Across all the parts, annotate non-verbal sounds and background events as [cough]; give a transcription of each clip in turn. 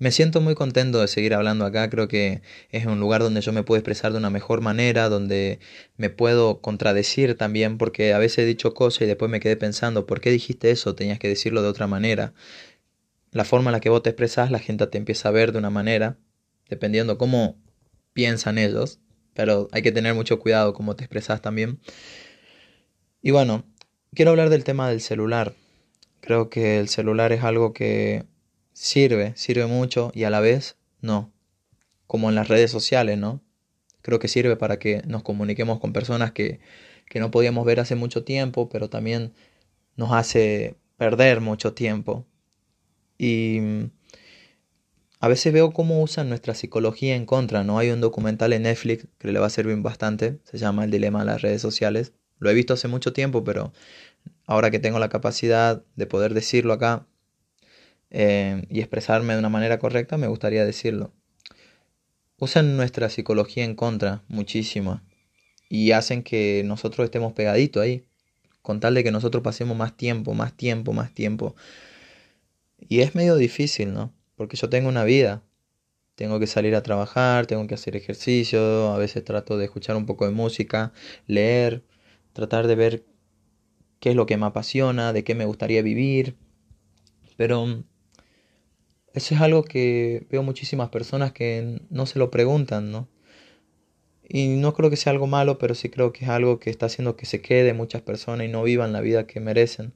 Me siento muy contento de seguir hablando acá, creo que es un lugar donde yo me puedo expresar de una mejor manera, donde me puedo contradecir también, porque a veces he dicho cosas y después me quedé pensando, ¿por qué dijiste eso? Tenías que decirlo de otra manera. La forma en la que vos te expresás, la gente te empieza a ver de una manera, dependiendo cómo piensan ellos, pero hay que tener mucho cuidado cómo te expresás también. Y bueno, quiero hablar del tema del celular. Creo que el celular es algo que sirve, sirve mucho y a la vez no. Como en las redes sociales, ¿no? Creo que sirve para que nos comuniquemos con personas que, que no podíamos ver hace mucho tiempo, pero también nos hace perder mucho tiempo. Y mm, a veces veo cómo usan nuestra psicología en contra, ¿no? Hay un documental en Netflix que le va a servir bastante, se llama El dilema de las redes sociales. Lo he visto hace mucho tiempo, pero ahora que tengo la capacidad de poder decirlo acá, eh, y expresarme de una manera correcta, me gustaría decirlo. Usan nuestra psicología en contra muchísimo y hacen que nosotros estemos pegaditos ahí, con tal de que nosotros pasemos más tiempo, más tiempo, más tiempo. Y es medio difícil, ¿no? Porque yo tengo una vida, tengo que salir a trabajar, tengo que hacer ejercicio, a veces trato de escuchar un poco de música, leer, tratar de ver qué es lo que me apasiona, de qué me gustaría vivir. Pero eso es algo que veo muchísimas personas que no se lo preguntan, ¿no? Y no creo que sea algo malo, pero sí creo que es algo que está haciendo que se quede muchas personas y no vivan la vida que merecen.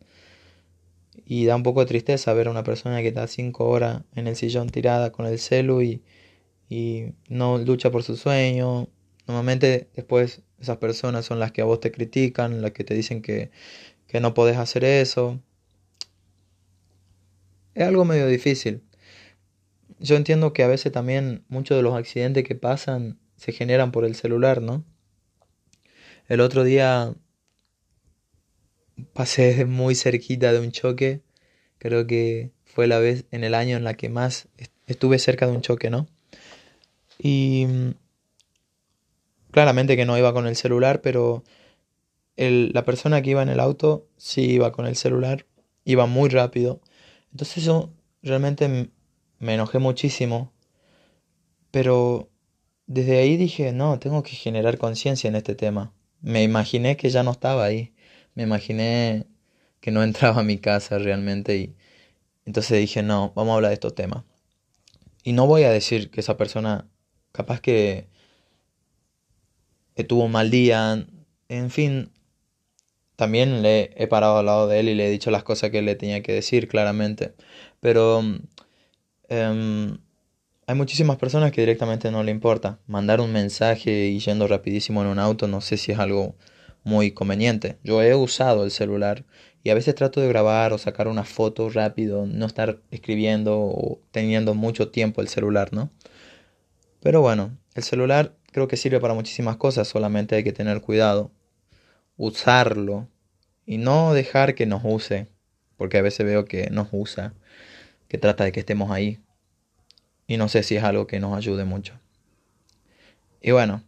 Y da un poco de tristeza ver a una persona que está cinco horas en el sillón tirada con el celu y, y no lucha por su sueño. Normalmente después esas personas son las que a vos te critican, las que te dicen que, que no podés hacer eso. Es algo medio difícil. Yo entiendo que a veces también muchos de los accidentes que pasan se generan por el celular, ¿no? El otro día pasé [laughs] muy cerquita de un choque. Creo que fue la vez en el año en la que más estuve cerca de un choque, ¿no? Y claramente que no iba con el celular, pero la persona que iba en el auto sí iba con el celular, iba muy rápido. Entonces yo realmente me enojé muchísimo, pero desde ahí dije, no, tengo que generar conciencia en este tema. Me imaginé que ya no estaba ahí, me imaginé que no [laughs] entraba a mi casa realmente y entonces dije, no, vamos a hablar de estos temas. Y no voy a decir que esa persona capaz que, que tuvo un mal día, en fin, también le he parado al lado de él y le he dicho las cosas que le tenía que decir claramente, pero Em, hay muchísimas personas que directamente no le importa. Mandar un mensaje y yendo rapidísimo en un auto no sé si es algo muy conveniente. Yo he usado el celular y a veces trato de grabar o sacar una foto rápido, no estar escribiendo o teniendo mucho tiempo el celular, ¿no? Pero bueno, el celular creo que sirve para muchísimas cosas, solamente hay que tener cuidado, usarlo y no dejar que nos use, porque a veces veo que nos usa que trata de que estemos ahí. Y no sé si es algo que nos ayude mucho. Y bueno,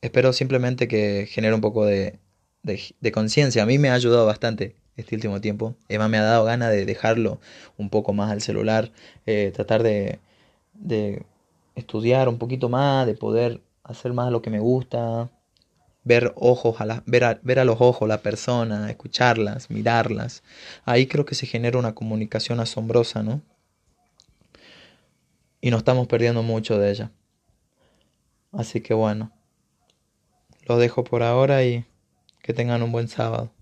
espero simplemente que genere un poco de, de, conciencia. A mí me ha ayudado bastante este último tiempo. Emma me ha dado ganas de dejarlo un poco más al celular, eh, tratar de, de estudiar un poquito más, de poder hacer más lo que me gusta, ver ojos a la, ver, a, ver a los ojos la persona, escucharlas, mirarlas. Ahí creo que se genera una comunicación asombrosa, ¿no? Y nos estamos perdiendo mucho de ella. Así que bueno, lo dejo por ahora y que tengan un buen sábado.